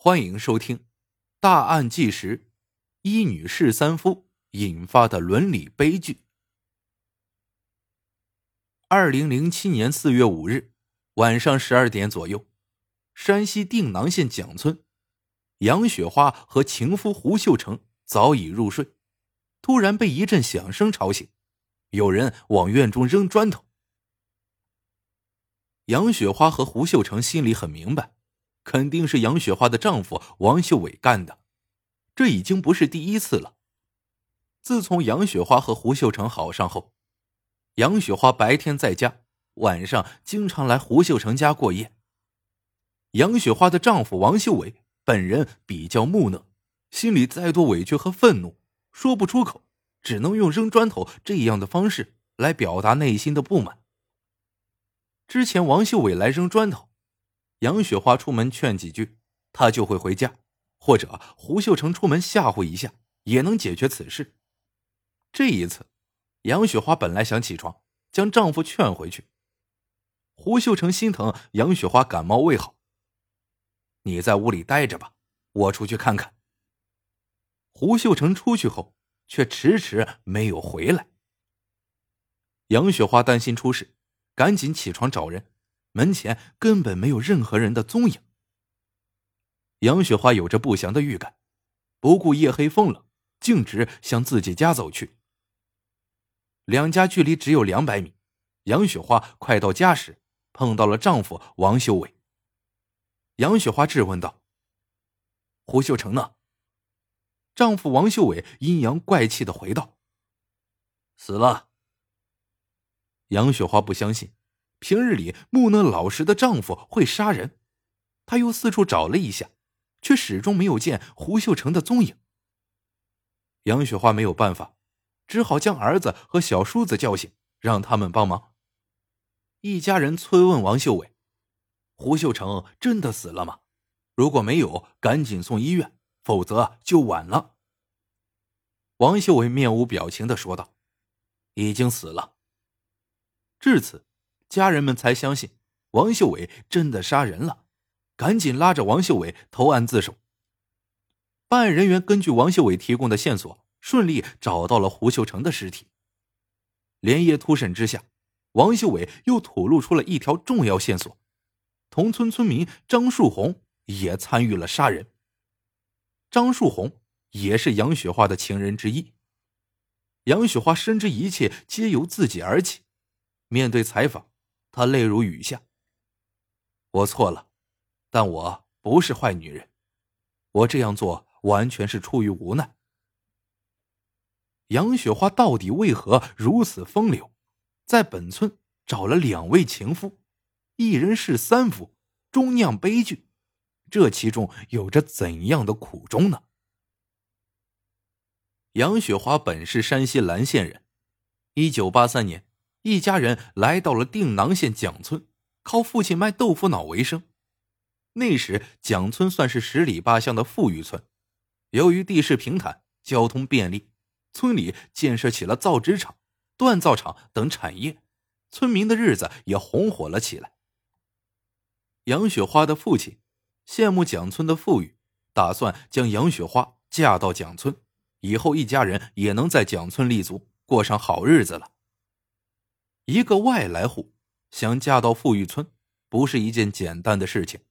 欢迎收听《大案纪实：一女士三夫引发的伦理悲剧》。二零零七年四月五日晚上十二点左右，山西定囊县蒋村，杨雪花和情夫胡秀成早已入睡，突然被一阵响声吵醒，有人往院中扔砖头。杨雪花和胡秀成心里很明白。肯定是杨雪花的丈夫王秀伟干的，这已经不是第一次了。自从杨雪花和胡秀成好上后，杨雪花白天在家，晚上经常来胡秀成家过夜。杨雪花的丈夫王秀伟本人比较木讷，心里再多委屈和愤怒说不出口，只能用扔砖头这样的方式来表达内心的不满。之前王秀伟来扔砖头。杨雪花出门劝几句，他就会回家；或者胡秀成出门吓唬一下，也能解决此事。这一次，杨雪花本来想起床将丈夫劝回去，胡秀成心疼杨雪花感冒未好，你在屋里待着吧，我出去看看。胡秀成出去后，却迟迟没有回来。杨雪花担心出事，赶紧起床找人。门前根本没有任何人的踪影。杨雪花有着不祥的预感，不顾夜黑风冷，径直向自己家走去。两家距离只有两百米。杨雪花快到家时，碰到了丈夫王秀伟。杨雪花质问道：“胡秀成呢？”丈夫王秀伟阴阳怪气的回道：“死了。”杨雪花不相信。平日里木讷老实的丈夫会杀人，她又四处找了一下，却始终没有见胡秀成的踪影。杨雪花没有办法，只好将儿子和小叔子叫醒，让他们帮忙。一家人催问王秀伟：“胡秀成真的死了吗？如果没有，赶紧送医院，否则就晚了。”王秀伟面无表情的说道：“已经死了。”至此。家人们才相信王秀伟真的杀人了，赶紧拉着王秀伟投案自首。办案人员根据王秀伟提供的线索，顺利找到了胡秀成的尸体。连夜突审之下，王秀伟又吐露出了一条重要线索：同村村民张树红也参与了杀人。张树红也是杨雪花的情人之一。杨雪花深知一切皆由自己而起，面对采访。她泪如雨下。我错了，但我不是坏女人，我这样做完全是出于无奈。杨雪花到底为何如此风流，在本村找了两位情夫，一人是三夫，终酿悲剧，这其中有着怎样的苦衷呢？杨雪花本是山西岚县人，一九八三年。一家人来到了定囊县蒋村，靠父亲卖豆腐脑为生。那时蒋村算是十里八乡的富裕村，由于地势平坦，交通便利，村里建设起了造纸厂、锻造厂等产业，村民的日子也红火了起来。杨雪花的父亲羡慕蒋村的富裕，打算将杨雪花嫁到蒋村，以后一家人也能在蒋村立足，过上好日子了。一个外来户想嫁到富裕村，不是一件简单的事情。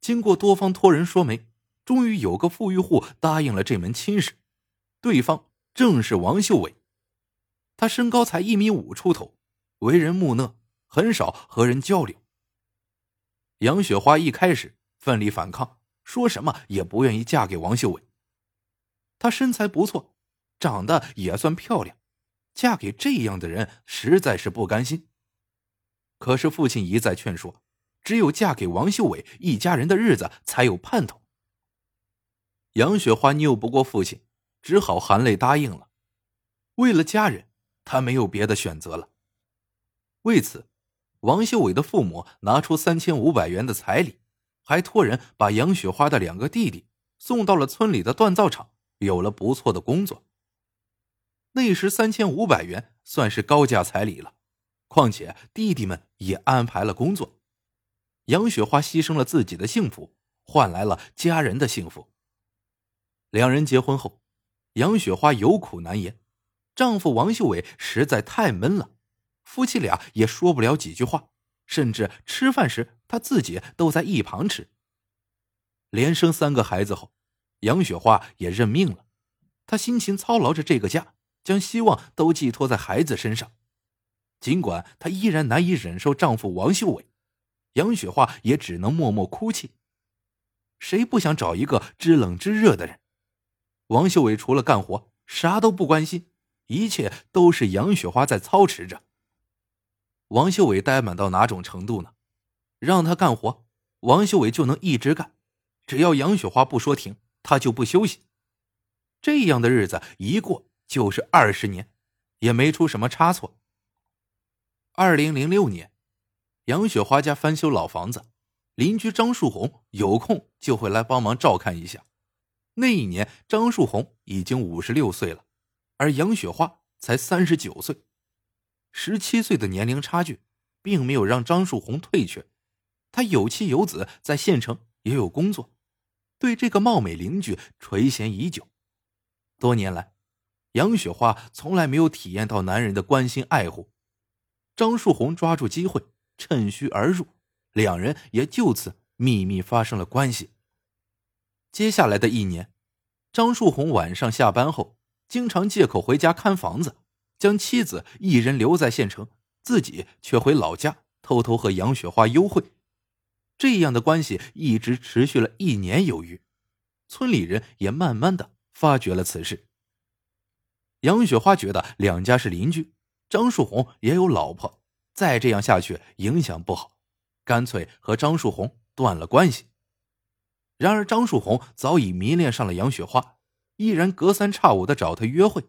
经过多方托人说媒，终于有个富裕户答应了这门亲事。对方正是王秀伟，他身高才一米五出头，为人木讷，很少和人交流。杨雪花一开始奋力反抗，说什么也不愿意嫁给王秀伟。她身材不错，长得也算漂亮。嫁给这样的人实在是不甘心。可是父亲一再劝说，只有嫁给王秀伟一家人的日子才有盼头。杨雪花拗不过父亲，只好含泪答应了。为了家人，她没有别的选择了。为此，王秀伟的父母拿出三千五百元的彩礼，还托人把杨雪花的两个弟弟送到了村里的锻造厂，有了不错的工作。那时三千五百元算是高价彩礼了，况且弟弟们也安排了工作。杨雪花牺牲了自己的幸福，换来了家人的幸福。两人结婚后，杨雪花有苦难言，丈夫王秀伟实在太闷了，夫妻俩也说不了几句话，甚至吃饭时他自己都在一旁吃。连生三个孩子后，杨雪花也认命了，她辛勤操劳着这个家，将希望都寄托在孩子身上。尽管她依然难以忍受丈夫王秀伟，杨雪花也只能默默哭泣。谁不想找一个知冷知热的人？王秀伟除了干活，啥都不关心，一切都是杨雪花在操持着。王秀伟呆板到哪种程度呢？让他干活，王秀伟就能一直干，只要杨雪花不说停，他就不休息。这样的日子一过就是二十年，也没出什么差错。二零零六年，杨雪花家翻修老房子，邻居张树红有空就会来帮忙照看一下。那一年，张树红已经五十六岁了，而杨雪花才三十九岁，十七岁的年龄差距，并没有让张树红退却。他有妻有子，在县城也有工作，对这个貌美邻居垂涎已久。多年来，杨雪花从来没有体验到男人的关心爱护。张树红抓住机会，趁虚而入，两人也就此秘密发生了关系。接下来的一年，张树红晚上下班后，经常借口回家看房子，将妻子一人留在县城，自己却回老家偷偷和杨雪花幽会。这样的关系一直持续了一年有余，村里人也慢慢的发觉了此事。杨雪花觉得两家是邻居，张树红也有老婆，再这样下去影响不好，干脆和张树红断了关系。然而，张树红早已迷恋上了杨雪花，依然隔三差五的找她约会。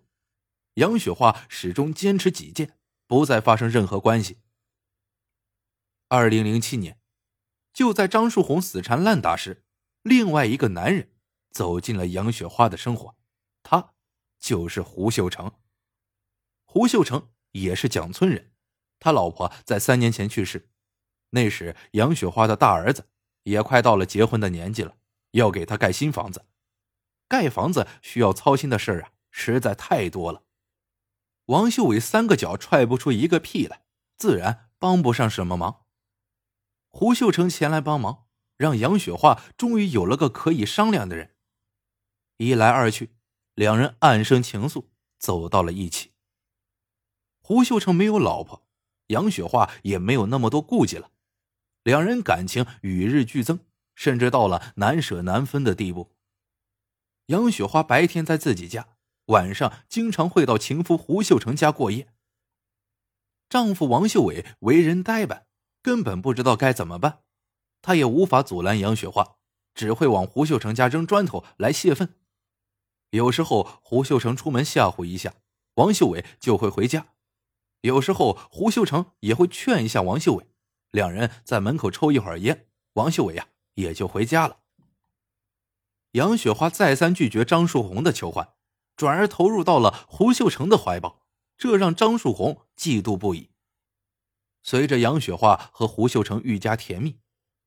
杨雪花始终坚持己见，不再发生任何关系。二零零七年，就在张树红死缠烂打时，另外一个男人走进了杨雪花的生活，就是胡秀成。胡秀成也是蒋村人，他老婆在三年前去世，那时杨雪花的大儿子。也快到了结婚的年纪了，要给他盖新房子。盖房子需要操心的事儿啊，实在太多了。王秀伟三个脚踹不出一个屁来，自然帮不上什么忙。胡秀成前来帮忙，让杨雪花终于有了个可以商量的人。一来二去，两人暗生情愫，走到了一起。胡秀成没有老婆，杨雪花也没有那么多顾忌了。两人感情与日俱增，甚至到了难舍难分的地步。杨雪花白天在自己家，晚上经常会到情夫胡秀成家过夜。丈夫王秀伟为人呆板，根本不知道该怎么办，他也无法阻拦杨雪花，只会往胡秀成家扔砖头来泄愤。有时候胡秀成出门吓唬一下，王秀伟就会回家；有时候胡秀成也会劝一下王秀伟。两人在门口抽一会儿烟，王秀伟呀也就回家了。杨雪花再三拒绝张树红的求欢，转而投入到了胡秀成的怀抱，这让张树红嫉妒不已。随着杨雪花和胡秀成愈加甜蜜，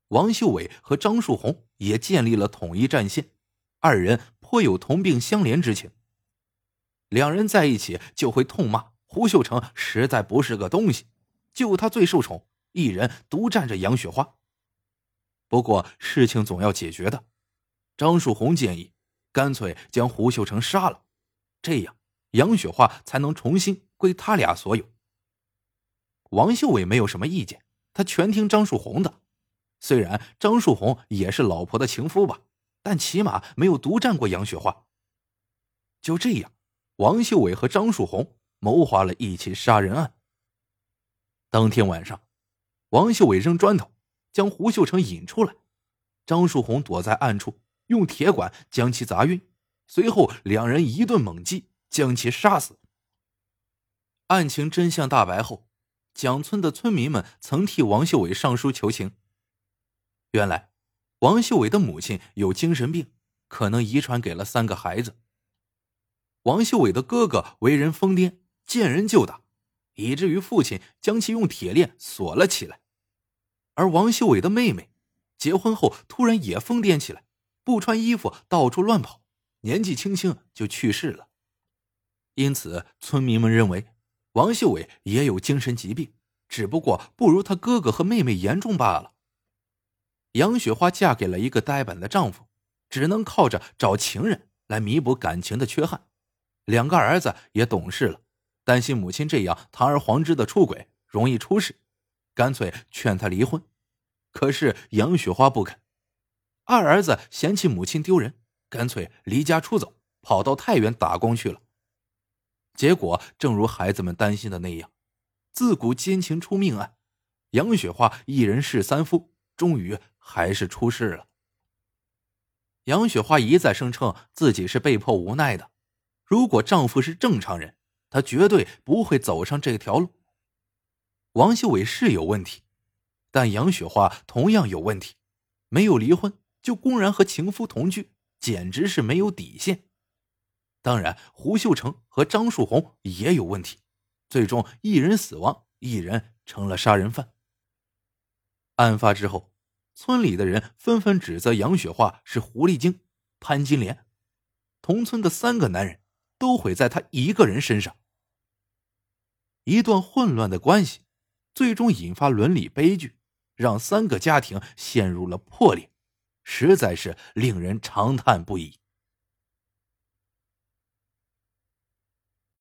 王秀伟和张树红也建立了统一战线，二人颇有同病相怜之情。两人在一起就会痛骂胡秀成实在不是个东西，就他最受宠。一人独占着杨雪花。不过事情总要解决的，张树红建议，干脆将胡秀成杀了，这样杨雪花才能重新归他俩所有。王秀伟没有什么意见，他全听张树红的。虽然张树红也是老婆的情夫吧，但起码没有独占过杨雪花。就这样，王秀伟和张树红谋划了一起杀人案。当天晚上。王秀伟扔砖头，将胡秀成引出来。张树红躲在暗处，用铁管将其砸晕。随后，两人一顿猛击，将其杀死。案情真相大白后，蒋村的村民们曾替王秀伟上书求情。原来，王秀伟的母亲有精神病，可能遗传给了三个孩子。王秀伟的哥哥为人疯癫，见人就打。以至于父亲将其用铁链锁了起来，而王秀伟的妹妹结婚后突然也疯癫起来，不穿衣服到处乱跑，年纪轻轻就去世了。因此，村民们认为王秀伟也有精神疾病，只不过不如他哥哥和妹妹严重罢了。杨雪花嫁给了一个呆板的丈夫，只能靠着找情人来弥补感情的缺憾。两个儿子也懂事了，担心母亲这样堂而皇之的出轨容易出事，干脆劝她离婚。可是杨雪花不肯，二儿子嫌弃母亲丢人，干脆离家出走，跑到太原打工去了。结果正如孩子们担心的那样，自古奸情出命案，杨雪花一人侍三夫，终于还是出事了。杨雪花一再声称自己是被迫无奈的。如果丈夫是正常人，她绝对不会走上这条路。王秀伟是有问题，但杨雪花同样有问题，没有离婚就公然和情夫同居，简直是没有底线。当然，胡秀成和张树红也有问题，最终一人死亡，一人成了杀人犯。案发之后，村里的人纷纷指责杨雪花是狐狸精、潘金莲，同村的三个男人。都毁在她一个人身上。一段混乱的关系，最终引发伦理悲剧，让三个家庭陷入了破裂，实在是令人长叹不已。